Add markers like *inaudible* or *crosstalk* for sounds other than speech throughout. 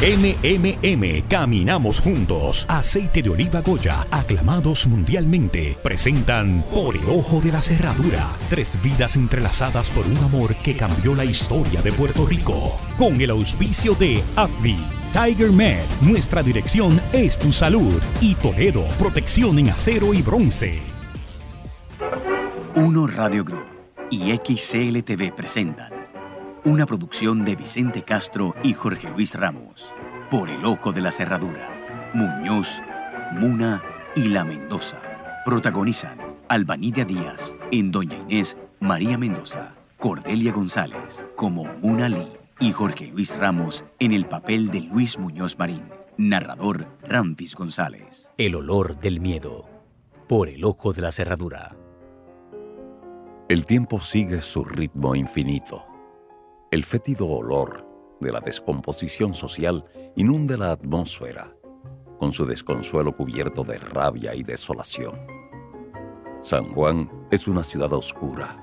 NMM, caminamos juntos. Aceite de oliva Goya, aclamados mundialmente, presentan Por el ojo de la cerradura. Tres vidas entrelazadas por un amor que cambió la historia de Puerto Rico. Con el auspicio de AbbVie. Tiger Med, nuestra dirección es tu salud. Y Toledo, protección en acero y bronce. Uno Radio Group y XCLTV presentan una producción de Vicente Castro y Jorge Luis Ramos. Por el ojo de la cerradura. Muñoz, Muna y La Mendoza. Protagonizan Albanidia Díaz en Doña Inés, María Mendoza, Cordelia González como Muna Lee y Jorge Luis Ramos en el papel de Luis Muñoz Marín. Narrador Ramfis González. El olor del miedo. Por el ojo de la cerradura. El tiempo sigue su ritmo infinito el fétido olor de la descomposición social inunda la atmósfera, con su desconsuelo cubierto de rabia y desolación. San Juan es una ciudad oscura,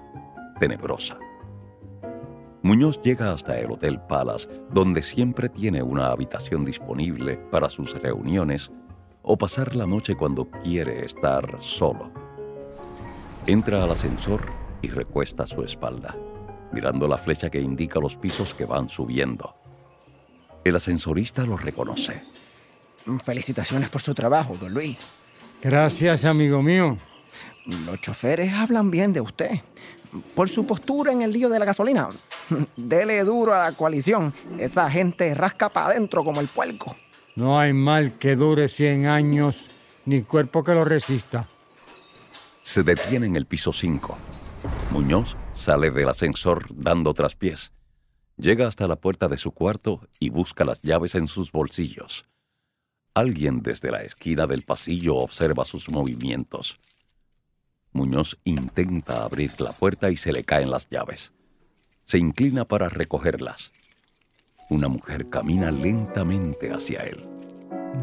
tenebrosa. Muñoz llega hasta el Hotel Palace, donde siempre tiene una habitación disponible para sus reuniones o pasar la noche cuando quiere estar solo. Entra al ascensor y recuesta su espalda mirando la flecha que indica los pisos que van subiendo. El ascensorista lo reconoce. Felicitaciones por su trabajo, don Luis. Gracias, amigo mío. Los choferes hablan bien de usted. Por su postura en el lío de la gasolina. *laughs* Dele duro a la coalición. Esa gente rasca para adentro como el puerco. No hay mal que dure 100 años, ni cuerpo que lo resista. Se detiene en el piso 5. Muñoz sale del ascensor dando traspiés. Llega hasta la puerta de su cuarto y busca las llaves en sus bolsillos. Alguien desde la esquina del pasillo observa sus movimientos. Muñoz intenta abrir la puerta y se le caen las llaves. Se inclina para recogerlas. Una mujer camina lentamente hacia él.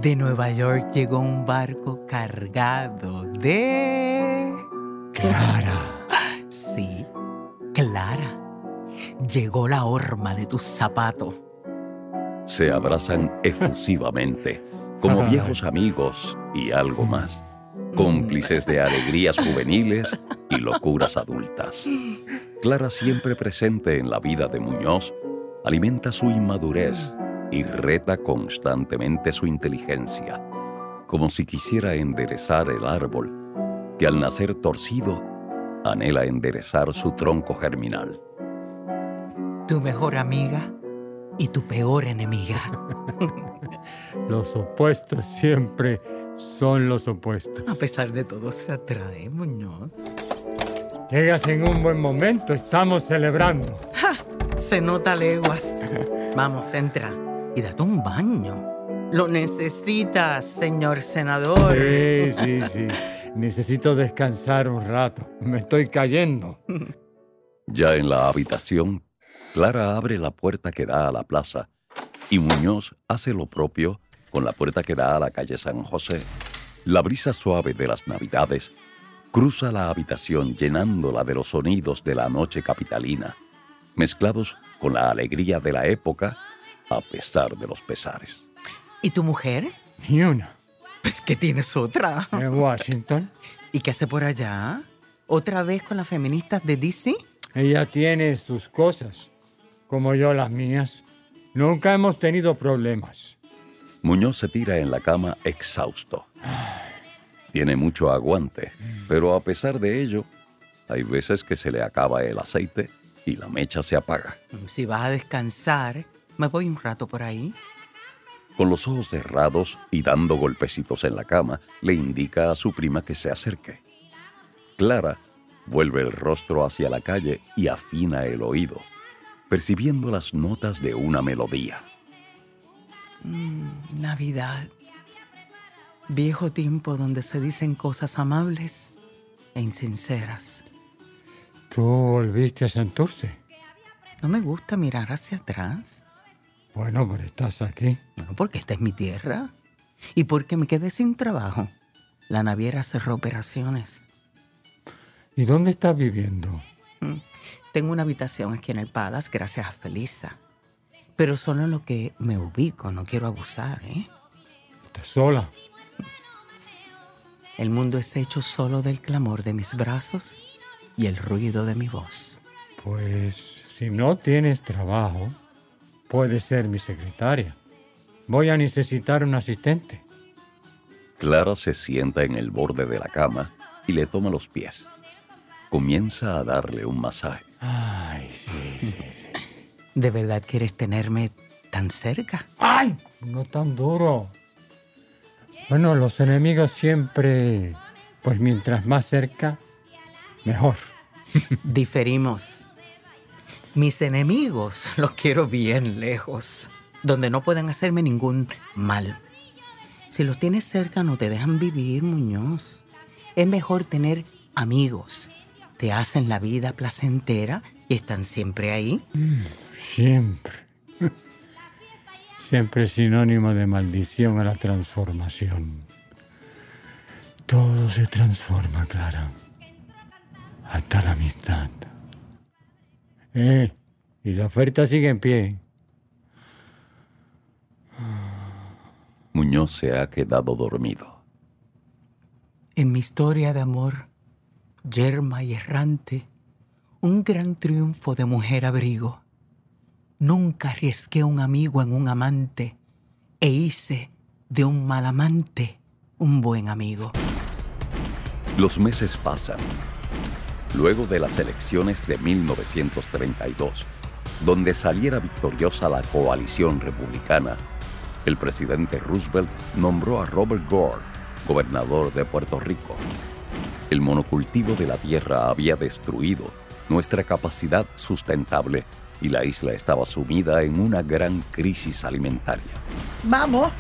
De Nueva York llegó un barco cargado de... Clara. Sí, Clara. Llegó la horma de tus zapatos. Se abrazan efusivamente, como *laughs* viejos amigos y algo más, cómplices de alegrías juveniles y locuras adultas. Clara, siempre presente en la vida de Muñoz, alimenta su inmadurez y reta constantemente su inteligencia, como si quisiera enderezar el árbol que al nacer torcido anhela enderezar su tronco germinal. Tu mejor amiga y tu peor enemiga. *laughs* los opuestos siempre son los opuestos. A pesar de todo, se atrae, Muñoz. Llegas en un buen momento, estamos celebrando. Se nota leguas. *laughs* Vamos, entra y date un baño. Lo necesitas, señor senador. Sí, sí, sí. Necesito descansar un rato. Me estoy cayendo. *laughs* Ya en la habitación, Clara abre la puerta que da a la plaza y Muñoz hace lo propio con la puerta que da a la calle San José. La brisa suave de las navidades cruza la habitación llenándola de los sonidos de la noche capitalina, mezclados con la alegría de la época a pesar de los pesares. ¿Y tu mujer? Ni una. Pues que tienes otra. En Washington. ¿Y qué hace por allá? ¿Otra vez con las feministas de DC? Ella tiene sus cosas, como yo las mías. Nunca hemos tenido problemas. Muñoz se tira en la cama exhausto. Tiene mucho aguante, pero a pesar de ello, hay veces que se le acaba el aceite y la mecha se apaga. Si vas a descansar, me voy un rato por ahí. Con los ojos cerrados y dando golpecitos en la cama, le indica a su prima que se acerque. Clara vuelve el rostro hacia la calle y afina el oído, percibiendo las notas de una melodía. Mm, Navidad. Viejo tiempo donde se dicen cosas amables e insinceras. ¿Tú volviste a Santurce? No me gusta mirar hacia atrás. Bueno, pero estás aquí. No, porque esta es mi tierra. Y porque me quedé sin trabajo. La naviera cerró operaciones. ¿Y dónde estás viviendo? Mm, tengo una habitación aquí en el Palace gracias a Felisa. Pero solo en lo que me ubico, no quiero abusar, ¿eh? ¿Estás sola? El mundo es hecho solo del clamor de mis brazos y el ruido de mi voz. Pues si no tienes trabajo, puedes ser mi secretaria. Voy a necesitar un asistente. Clara se sienta en el borde de la cama y le toma los pies. Comienza a darle un masaje. Ay, sí, sí, sí. ¿De verdad quieres tenerme tan cerca? ¡Ay! No tan duro. Bueno, los enemigos siempre, pues mientras más cerca, mejor. Diferimos. Mis enemigos *laughs* los quiero bien lejos, donde no puedan hacerme ningún mal. Si los tienes cerca no te dejan vivir, Muñoz. Es mejor tener amigos. Te hacen la vida placentera y están siempre ahí. Siempre. *laughs* Siempre es sinónimo de maldición a la transformación. Todo se transforma, Clara. Hasta la amistad. Eh, y la oferta sigue en pie. Muñoz se ha quedado dormido. En mi historia de amor, yerma y errante, un gran triunfo de mujer abrigo. Nunca arriesgué un amigo en un amante e hice de un mal amante un buen amigo. Los meses pasan. Luego de las elecciones de 1932, donde saliera victoriosa la coalición republicana, el presidente Roosevelt nombró a Robert Gore gobernador de Puerto Rico. El monocultivo de la tierra había destruido nuestra capacidad sustentable y la isla estaba sumida en una gran crisis alimentaria. Vamos,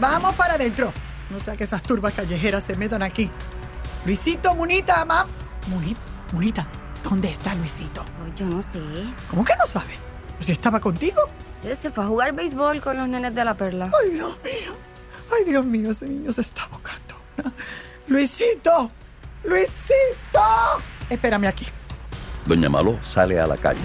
vamos para adentro. No sea que esas turbas callejeras se metan aquí. Luisito, Munita, mam. Munita, Munita, ¿dónde está Luisito? Yo no sé. ¿Cómo que no sabes? ¿Si estaba contigo? Él se fue a jugar béisbol con los nenes de la perla. Ay, Dios mío. Ay, Dios mío, ese niño se está buscando. Luisito, Luisito. Espérame aquí. Doña Maló sale a la calle.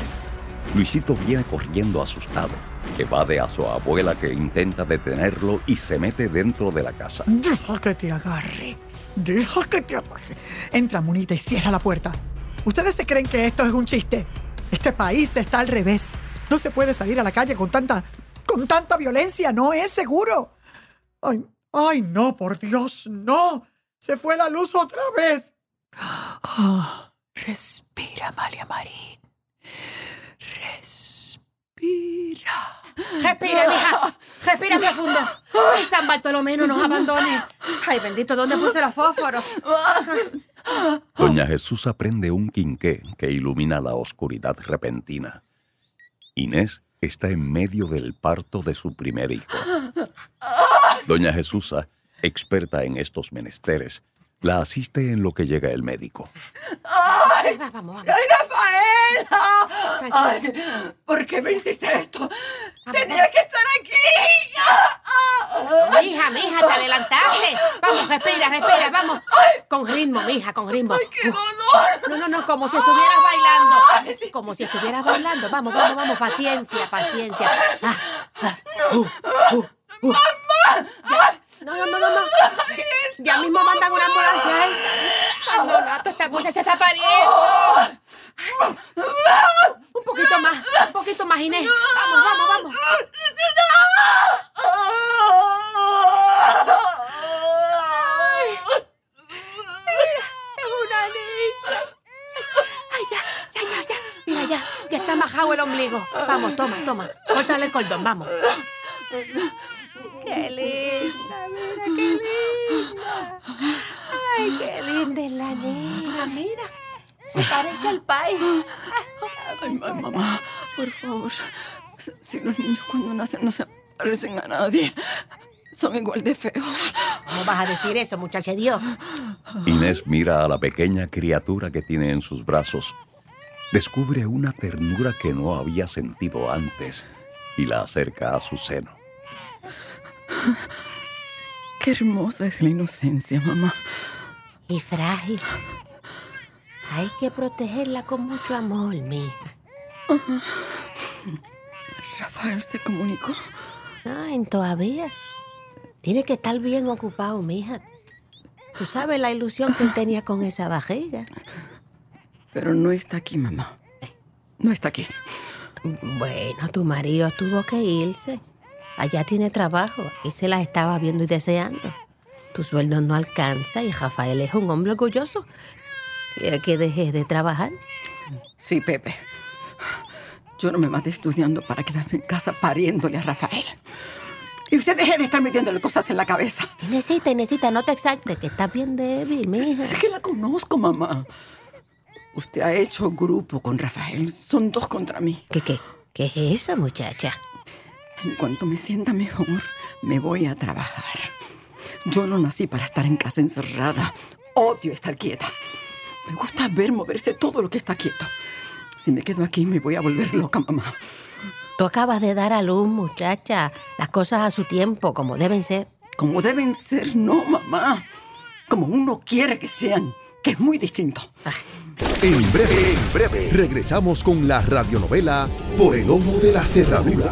Luisito viene corriendo asustado. Evade a su abuela que intenta detenerlo y se mete dentro de la casa. Deja que te agarre. Deja que te agarre. Entra, Munita, y cierra la puerta. ¿Ustedes se creen que esto es un chiste? Este país está al revés. No se puede salir a la calle con tanta. con tanta violencia. No es seguro. Ay, ay, no, por Dios, no. Se fue la luz otra vez. *gasps* Ah, respira, Amalia Marín. Respira. Respira, mija. Respira profundo. Ay, San Bartolomé no nos abandone. Ay, bendito, ¿dónde puse los fósforos? Doña Jesús aprende un quinqué que ilumina la oscuridad repentina. Inés está en medio del parto de su primer hijo. Doña Jesusa, experta en estos menesteres, la asiste en lo que llega el médico. ¡Ay! Va, vamos, vamos. ¡Ay, Rafaela! Ay, ¿Por qué me hiciste esto? Tenía que estar aquí. ¡Ah! ¡Ah! Mija, mija, te adelantaste. Vamos, respira, respira, vamos. Con ritmo, mija, con ritmo. ¡Ay, qué dolor! No, no, no, como si estuvieras bailando. Como si estuvieras bailando. Vamos, vamos, vamos. Paciencia, paciencia. Ah, ah. Uh, uh, uh. Ya. Mismo mandan una ambulancia. Ay, San Donato, esta muchacha está pariendo. Un poquito más, un poquito más, Inés. Vamos, vamos, vamos. Es una niña. Ay, ya, ya, ya, ya. Mira, ya, ya está majado el ombligo. Vamos, toma, toma. Córtale el cordón, vamos. Qué linda, mira, qué linda. Ay, qué linda es la niña, mira. Se parece al país. Ay, ma- mamá, por favor. Si los niños cuando nacen no se parecen a nadie, son igual de feos. ¿Cómo vas a decir eso, muchacha de Dios? Inés mira a la pequeña criatura que tiene en sus brazos. Descubre una ternura que no había sentido antes y la acerca a su seno. Qué hermosa es la inocencia, mamá. Y frágil. Hay que protegerla con mucho amor, mija. Rafael se comunicó. Ay, todavía. Tiene que estar bien ocupado, mija. Tú sabes la ilusión que él tenía con esa barriga. Pero no está aquí, mamá. No está aquí. Bueno, tu marido tuvo que irse. Allá tiene trabajo y se la estaba viendo y deseando. Tu sueldo no alcanza y Rafael es un hombre orgulloso. Quiere que dejes de trabajar. Sí, Pepe. Yo no me maté estudiando para quedarme en casa pariéndole a Rafael. Y usted deje de estar metiéndole cosas en la cabeza. Necesita, necesita, no te exaltes, que estás bien débil, mija. Es que la conozco, mamá. Usted ha hecho grupo con Rafael. Son dos contra mí. ¿Qué, qué? ¿Qué es eso, muchacha? En cuanto me sienta mejor, me voy a trabajar. Yo no nací para estar en casa encerrada. Odio estar quieta. Me gusta ver moverse todo lo que está quieto. Si me quedo aquí, me voy a volver loca, mamá. Tú acabas de dar a luz, muchacha. Las cosas a su tiempo, como deben ser. Como deben ser, no, mamá. Como uno quiere que sean, que es muy distinto. En breve, en breve, regresamos con la radionovela Por el Ojo de la Cerradura.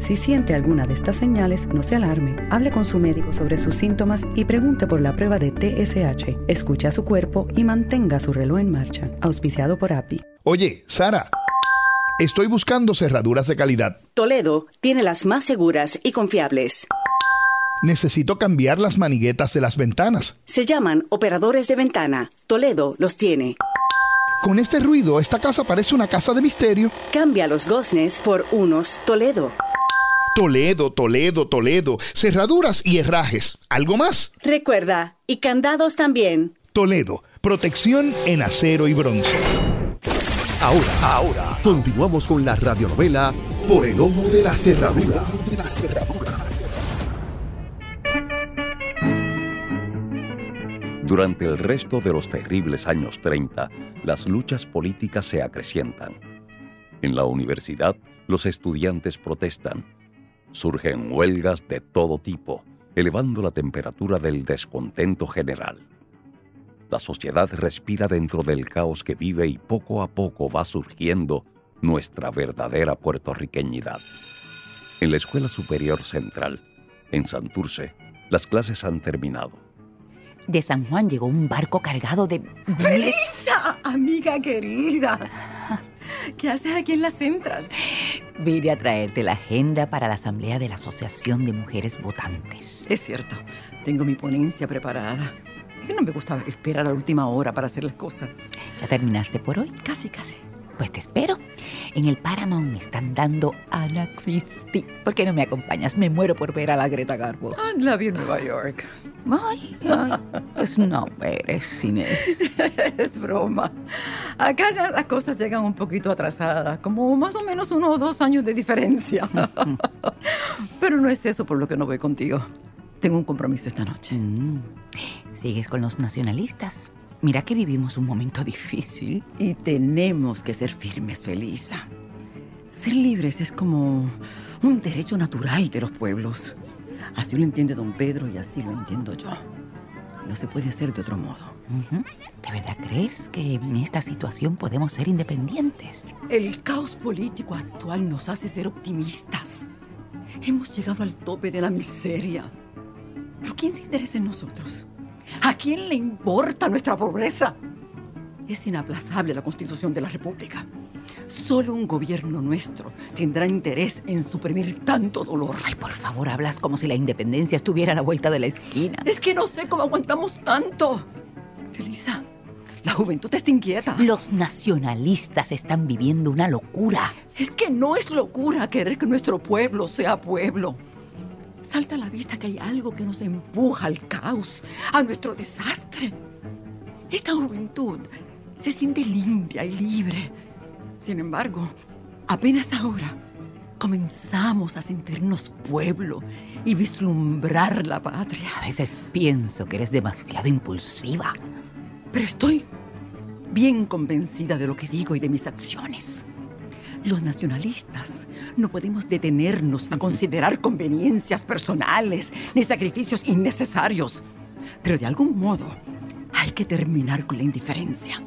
Si siente alguna de estas señales, no se alarme. Hable con su médico sobre sus síntomas y pregunte por la prueba de TSH. Escuche a su cuerpo y mantenga su reloj en marcha. Auspiciado por API. Oye, Sara. Estoy buscando cerraduras de calidad. Toledo tiene las más seguras y confiables. Necesito cambiar las maniguetas de las ventanas. Se llaman operadores de ventana. Toledo los tiene. Con este ruido, esta casa parece una casa de misterio. Cambia los goznes por unos Toledo. Toledo, Toledo, Toledo. Cerraduras y herrajes. ¿Algo más? Recuerda, y candados también. Toledo, protección en acero y bronce. Ahora, ahora, continuamos con la radionovela Por el Ojo de la Cerradura. Durante el resto de los terribles años 30, las luchas políticas se acrecientan. En la universidad, los estudiantes protestan. Surgen huelgas de todo tipo, elevando la temperatura del descontento general. La sociedad respira dentro del caos que vive y poco a poco va surgiendo nuestra verdadera puertorriqueñidad. En la Escuela Superior Central, en Santurce, las clases han terminado. De San Juan llegó un barco cargado de... ¡Felisa! Amiga querida. ¿Qué haces aquí en la Central? Vine a traerte la agenda para la Asamblea de la Asociación de Mujeres Votantes. Es cierto, tengo mi ponencia preparada. Es que no me gusta esperar a la última hora para hacer las cosas. ¿Ya terminaste por hoy? Casi, casi. Pues te espero. En el Paramount están dando Ana Christie. ¿Por qué no me acompañas? Me muero por ver a la Greta Garbo. La vi en Nueva York. Ay, ay. Pues no eres Inés. *laughs* es broma. Acá ya las cosas llegan un poquito atrasadas, como más o menos uno o dos años de diferencia. *laughs* Pero no es eso por lo que no voy contigo. Tengo un compromiso esta noche. Mm. ¿Sigues con los nacionalistas? Mira que vivimos un momento difícil. Y tenemos que ser firmes, Felisa. Ser libres es como un derecho natural de los pueblos. Así lo entiende don Pedro y así lo entiendo yo. no se puede hacer de otro modo. ¿De verdad crees que en esta situación podemos ser independientes? El caos político actual nos hace ser optimistas. Hemos llegado al tope de la miseria. ¿Pero quién se interesa en nosotros? ¿A quién le importa nuestra pobreza? Es inaplazable la constitución de la República. Solo un gobierno nuestro tendrá interés en suprimir tanto dolor. Ay, por favor, hablas como si la independencia estuviera a la vuelta de la esquina. Es que no sé cómo aguantamos tanto. Felisa, la juventud está inquieta. Los nacionalistas están viviendo una locura. Es que no es locura querer que nuestro pueblo sea pueblo. Salta a la vista que hay algo que nos empuja al caos, a nuestro desastre. Esta juventud se siente limpia y libre. Sin embargo, apenas ahora comenzamos a sentirnos pueblo y vislumbrar la patria. A veces pienso que eres demasiado impulsiva. Pero estoy bien convencida de lo que digo y de mis acciones. Los nacionalistas no podemos detenernos a considerar conveniencias personales ni sacrificios innecesarios. Pero de algún modo hay que terminar con la indiferencia.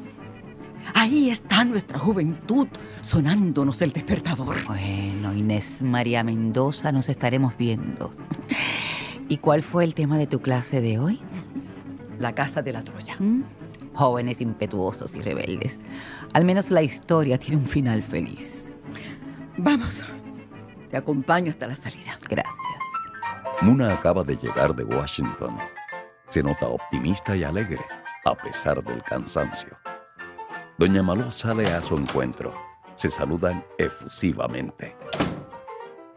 Ahí está nuestra juventud sonándonos el despertador. Bueno, Inés María Mendoza, nos estaremos viendo. ¿Y cuál fue el tema de tu clase de hoy? La casa de la Troya. ¿Mm? Jóvenes impetuosos y rebeldes. Al menos la historia tiene un final feliz. Vamos, te acompaño hasta la salida. Gracias. Muna acaba de llegar de Washington. Se nota optimista y alegre, a pesar del cansancio. Doña Maló sale a su encuentro. Se saludan efusivamente.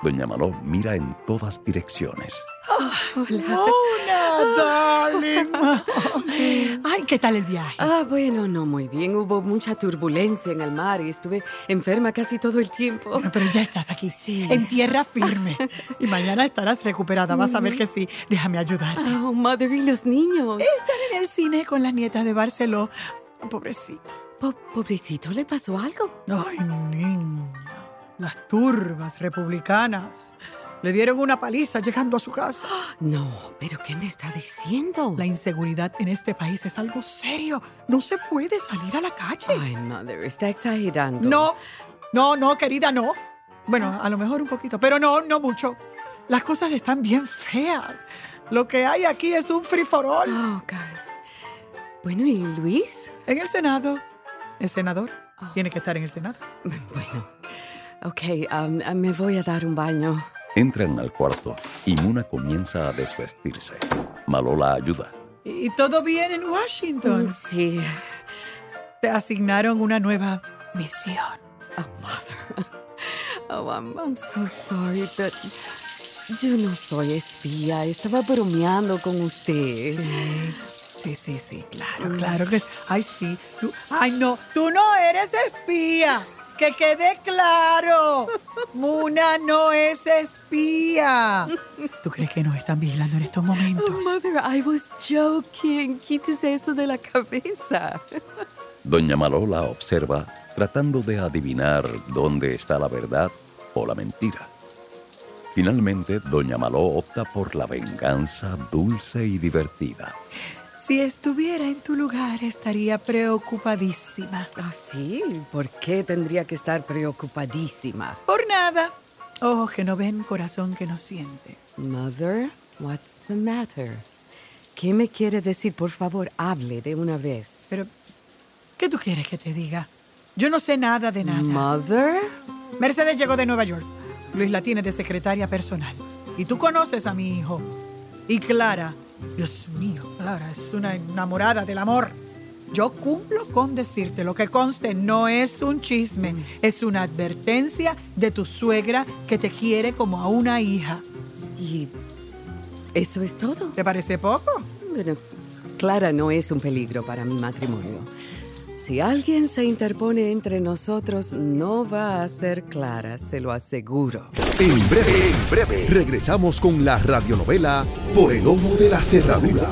Doña Maló mira en todas direcciones. Mona, darling. *laughs* Ay, ¿qué tal el viaje? Ah, bueno, no muy bien. Hubo mucha turbulencia en el mar y estuve enferma casi todo el tiempo. Bueno, pero ya estás aquí, en tierra firme. *laughs* Y mañana estarás recuperada. Vas a ver que sí. Déjame ayudarte. Oh, madre, ¿y los niños? Están en el cine con las nietas de Barceló. Pobrecito. Po- pobrecito, ¿le pasó algo? Ay, niña. Las turbas republicanas le dieron una paliza llegando a su casa. *gasps* No, pero ¿qué me está diciendo? La inseguridad en este país es algo serio. No se puede salir a la calle. Ay, madre, está exagerando. No, no, no, querida, no. Bueno, a lo mejor un poquito, pero no, no mucho. Las cosas están bien feas. Lo que hay aquí es un free for all. Oh, God. Bueno, ¿y Luis? En el Senado. El senador tiene que estar en el Senado. *laughs* Bueno, ok, um, uh, me voy a dar un baño. Entran al cuarto y Muna comienza a desvestirse. Maló la ayuda. ¿Y todo bien en Washington? Sí. Te asignaron una nueva misión. *laughs* Oh, I'm, I'm so sorry, but yo no soy espía. Estaba bromeando con usted. Sí, sí, sí, claro, claro que es. Ay, sí. Tú- ay, no, tú no eres espía. Que quede claro. Muna no es espía. ¿Tú crees que nos están vigilando en estos momentos? Oh, mother, I was joking. Quítese eso de la cabeza. Doña Maló la observa tratando de adivinar dónde está la verdad o la mentira. Finalmente, Doña Maló opta por la venganza dulce y divertida. Si estuviera en tu lugar, estaría preocupadísima. ¿Ah, sí? ¿Por qué tendría que estar preocupadísima? Por nada. Ojos que no ven, corazón que no siente. Mother, what's the matter? ¿Qué me quiere decir? Por favor, hable de una vez. Pero, ¿qué tú quieres que te diga? Yo no sé nada de nada. Mother? Mercedes llegó de Nueva York. Luis la tiene de secretaria personal. Y tú conoces a mi hijo. Y Clara, Dios mío, Clara es una enamorada del amor. Yo cumplo con decirte lo que conste, no es un chisme, es una advertencia de tu suegra que te quiere como a una hija. ¿Y eso es todo? ¿Te parece poco? Bueno, Clara no es un peligro para mi matrimonio. Si alguien se interpone entre nosotros, no va a ser Clara, se lo aseguro. En breve, en breve, regresamos con la radionovela Por el ojo de la cerradura.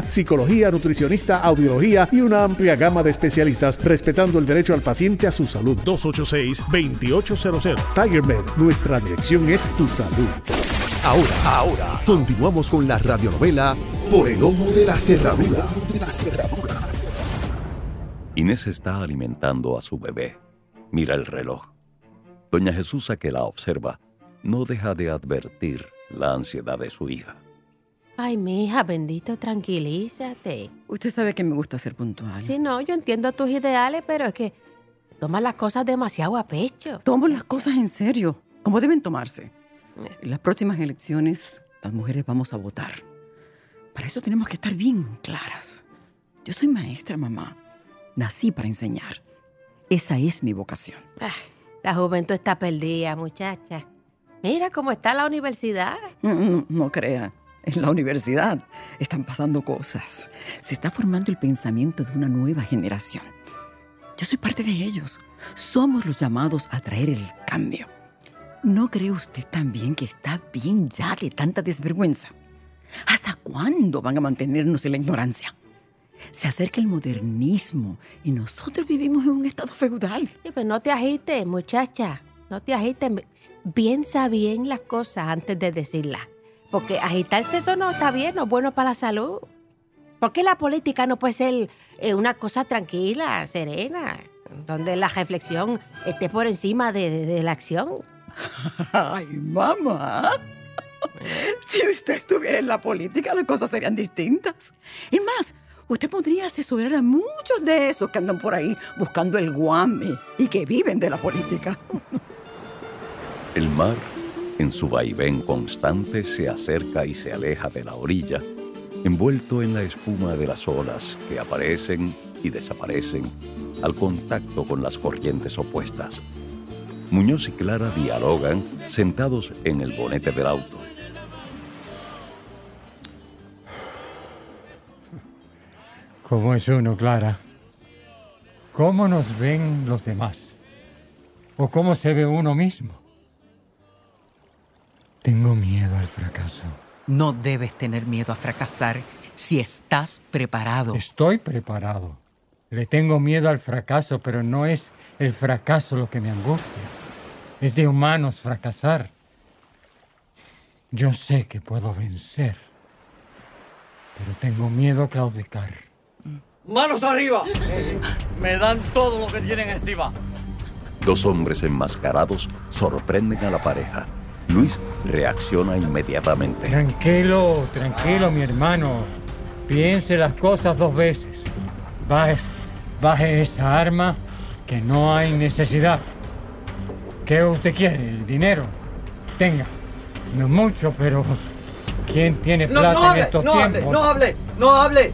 psicología, nutricionista, audiología y una amplia gama de especialistas, respetando el derecho al paciente a su salud. 286-2800. Tiger Med, nuestra dirección es tu salud. Ahora, ahora, continuamos con la radionovela Por el ojo de la cerradura. Inés está alimentando a su bebé. Mira el reloj. Doña Jesús, que la observa, no deja de advertir la ansiedad de su hija. Ay, mija, bendito, tranquilízate. Usted sabe que me gusta ser puntual. Sí, no, yo entiendo tus ideales, pero es que tomas las cosas demasiado a pecho. Tomo las cosas en serio, como deben tomarse. En las próximas elecciones, las mujeres vamos a votar. Para eso tenemos que estar bien claras. Yo soy maestra, mamá. Nací para enseñar. Esa es mi vocación. Ah, la juventud está perdida, muchacha. Mira cómo está la universidad. No, no, no crea. En la universidad están pasando cosas. Se está formando el pensamiento de una nueva generación. Yo soy parte de ellos. Somos los llamados a traer el cambio. ¿No cree usted también que está bien ya de tanta desvergüenza? ¿Hasta cuándo van a mantenernos en la ignorancia? Se acerca el modernismo y nosotros vivimos en un estado feudal. Sí, pues no te agites, muchacha. No te agites. Piensa bien las cosas antes de decirlas. Porque agitarse eso no está bien, no es bueno para la salud. ¿Por qué la política no puede ser eh, una cosa tranquila, serena, donde la reflexión esté por encima de, de- de la acción? *laughs* Ay, mamá. Si usted estuviera en la política, las cosas serían distintas. Es más, usted podría asesorar a muchos de esos que andan por ahí buscando el guame y que viven de la política. El mar, en su vaivén constante, se acerca y se aleja de la orilla, envuelto en la espuma de las olas que aparecen y desaparecen al contacto con las corrientes opuestas. Muñoz y Clara dialogan sentados en el bonete del auto. ¿Cómo es uno, Clara? ¿Cómo nos ven los demás? ¿O cómo se ve uno mismo? Tengo miedo al fracaso. No debes tener miedo a fracasar si estás preparado. Estoy preparado. Le tengo miedo al fracaso, pero no es el fracaso lo que me angustia. Es de humanos fracasar. Yo sé que puedo vencer, pero tengo miedo a claudicar. ¡Manos arriba! Me dan todo lo que tienen encima. Dos hombres enmascarados sorprenden a la pareja. Luis reacciona inmediatamente. Tranquilo, tranquilo, mi hermano. Piense las cosas dos veces. Baje, baje esa arma que no hay necesidad. ¿Qué usted quiere? ¿El dinero? Tenga. No es mucho, pero ¿quién tiene No, plata no en hable, estos no hable, tiempos? no hable, no hable.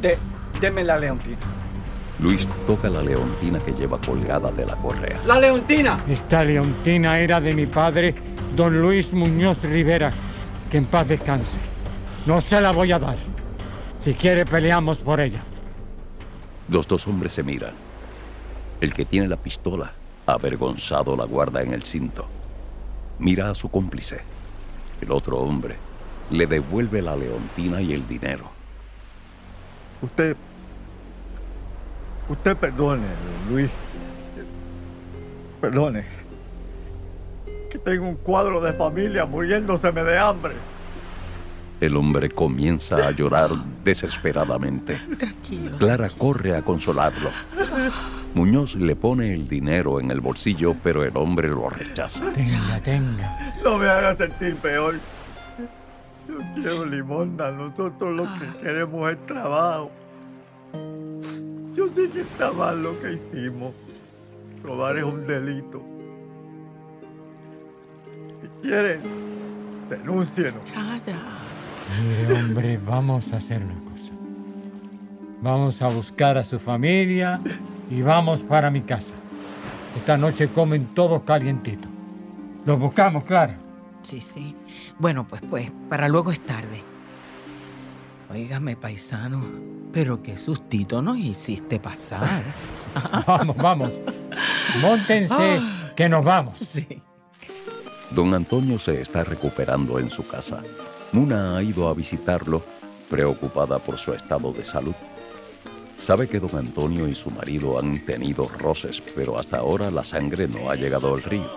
De, deme la leontina. Luis toca la leontina que lleva colgada de la correa. ¡La leontina! Esta leontina era de mi padre, don Luis Muñoz Rivera. Que en paz descanse. No se la voy a dar. Si quiere, peleamos por ella. Los dos hombres se miran. El que tiene la pistola, avergonzado, la guarda en el cinto. Mira a su cómplice. El otro hombre le devuelve la leontina y el dinero. Usted. Usted perdone, Luis. Perdone. Que tengo un cuadro de familia muriéndoseme de hambre. El hombre comienza a llorar desesperadamente. Tranquilo. Clara corre a consolarlo. Muñoz le pone el dinero en el bolsillo, pero el hombre lo rechaza. Tenga, tenga. No me haga sentir peor. Yo quiero limosna. Nosotros lo que queremos es trabajo. Yo sé que está mal lo que hicimos. Robar es un delito. Si quieren, denúncienos. Ya, ya. Mire, hombre, vamos a hacer una cosa. Vamos a buscar a su familia y vamos para mi casa. Esta noche comen todos calientitos. Los buscamos, Clara. Sí, sí. Bueno, pues, pues, para luego es tarde. Óigame, paisano, pero qué sustito nos hiciste pasar. *laughs* Vamos, vamos. Móntense, que nos vamos. Sí. Don Antonio se está recuperando en su casa. Muna ha ido a visitarlo, preocupada por su estado de salud. Sabe que don Antonio y su marido han tenido roces, pero hasta ahora la sangre no ha llegado al río.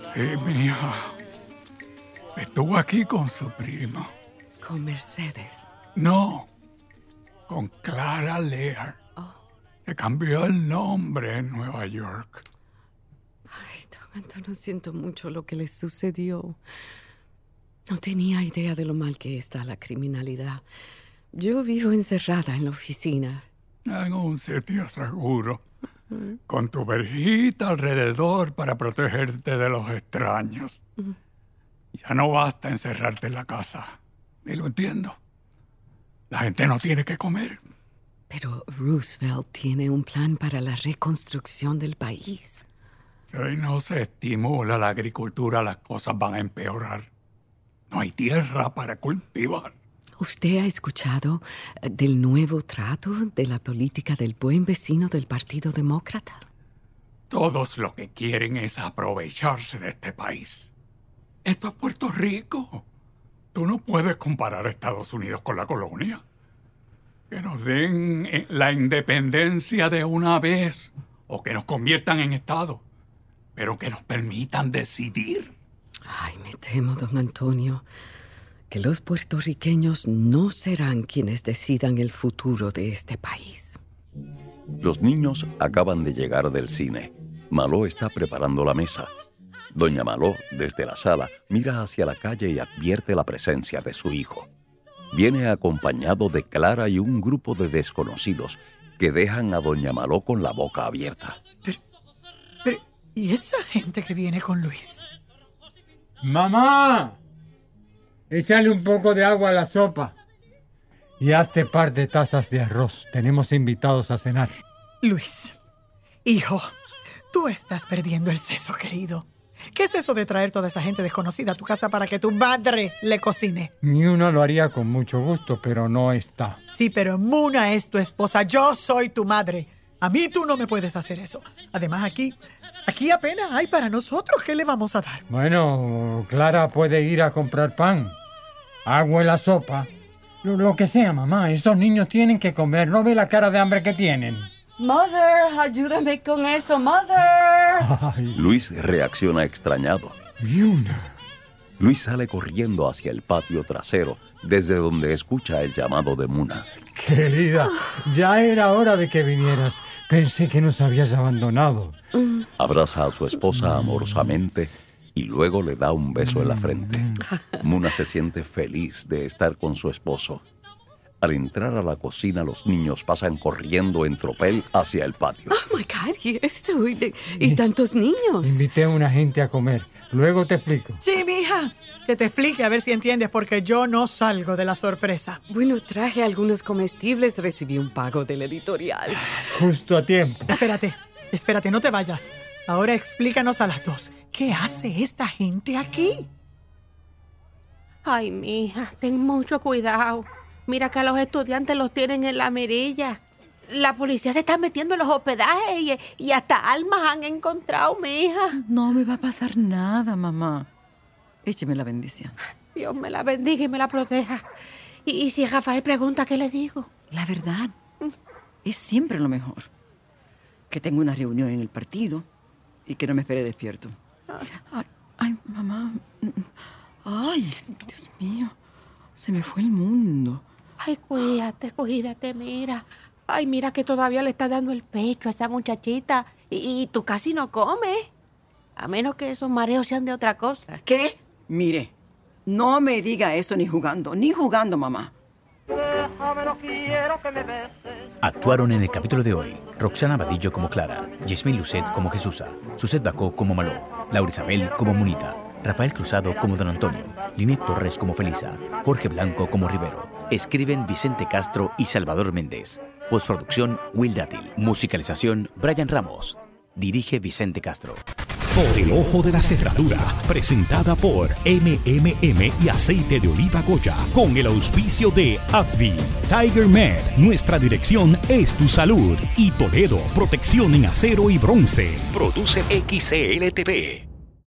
Sí, mija. Estuvo aquí con su prima. Con Mercedes. No, con Clara Lear. Se cambió el nombre en Nueva York. Ay, don Antonio, siento mucho lo que le sucedió. No tenía idea de lo mal que está la criminalidad. Yo vivo encerrada en la oficina. En un sitio seguro. Con tu verjita alrededor para protegerte de los extraños. Ya no basta encerrarte en la casa. Y lo entiendo. La gente no tiene que comer. Pero Roosevelt tiene un plan para la reconstrucción del país. Si no se estimula la agricultura, las cosas van a empeorar. No hay tierra para cultivar. ¿Usted ha escuchado eh, del nuevo trato de la política del buen vecino del Partido Demócrata? Todos lo que quieren es aprovecharse de este país. Esto es Puerto Rico. Tú no puedes comparar a Estados Unidos con la colonia. Que nos den eh, la independencia de una vez o que nos conviertan en Estado, pero que nos permitan decidir. Ay, me temo, don Antonio, que los puertorriqueños no serán quienes decidan el futuro de este país. Los niños acaban de llegar del cine. Maló está preparando la mesa. Doña Maló, desde la sala, mira hacia la calle y advierte la presencia de su hijo. Viene acompañado de Clara y un grupo de desconocidos que dejan a Doña Maló con la boca abierta. Pero, ¿y esa gente que viene con Luis? ¡Mamá! Échale un poco de agua a la sopa. Y hazte par de tazas de arroz. Tenemos invitados a cenar. Luis, hijo, tú estás perdiendo el seso, querido. ¿Qué es eso de traer toda esa gente desconocida a tu casa para que tu madre le cocine? Ni uno lo haría con mucho gusto, pero no está. Sí, pero Muna es tu esposa, yo soy tu madre. A mí tú no me puedes hacer eso. Además, aquí, aquí apenas hay para nosotros. ¿Qué le vamos a dar? Bueno, Clara puede ir a comprar pan, agua en la sopa, lo, lo que sea, mamá. Esos niños tienen que comer. ¿No ve la cara de hambre que tienen? Mother, ayúdame con esto, Mother. Luis reacciona extrañado. Luis sale corriendo hacia el patio trasero, desde donde escucha el llamado de Muna. Querida, ya era hora de que vinieras. Pensé que nos habías abandonado. Abraza a su esposa amorosamente y luego le da un beso en la frente. Muna se siente feliz de estar con su esposo. Al entrar a la cocina, los niños pasan corriendo en tropel hacia el patio. Oh my God, ¿y esto? ¿Y, de- y tantos niños? Invité a una gente a comer. Luego te explico. Sí, mija. Que te explique a ver si entiendes, porque yo no salgo de la sorpresa. Bueno, traje algunos comestibles, recibí un pago del editorial. Justo a tiempo. Espérate, espérate, no te vayas. Ahora explícanos a las dos. ¿Qué hace esta gente aquí? Ay, mija, ten mucho cuidado. Mira que a los estudiantes los tienen en la mirilla. La policía se está metiendo en los hospedajes y, y hasta almas han encontrado, mi hija. No me va a pasar nada, mamá. Écheme la bendición. Dios me la bendiga y me la proteja. Y, y si Rafael pregunta, ¿qué le digo? La verdad es siempre lo mejor. Que tengo una reunión en el partido y que no me espere despierto. Ay, ay, mamá. Ay, Dios mío. Se me fue el mundo. Ay, cuídate, cuídate, mira. Ay, mira que todavía le está dando el pecho a esa muchachita. Y, y tú casi no comes. A menos que esos mareos sean de otra cosa. ¿Qué? Mire, no me diga eso ni jugando, ni jugando, mamá. Actuaron en el capítulo de hoy Roxana Badillo como Clara, Yasmín Lucet como Jesusa, Suset Bacó como Maló, Laura Isabel como Munita, Rafael Cruzado como Don Antonio, Linet Torres como Felisa, Jorge Blanco como Rivero. Escriben Vicente Castro y Salvador Méndez. Postproducción Will Dátil. Musicalización Brian Ramos. Dirige Vicente Castro. Por el ojo de la cerradura, presentada por MMM y aceite de oliva Goya, con el auspicio de Abby, Tiger Med, nuestra dirección es tu salud, y Toledo, protección en acero y bronce. Produce XCLTV.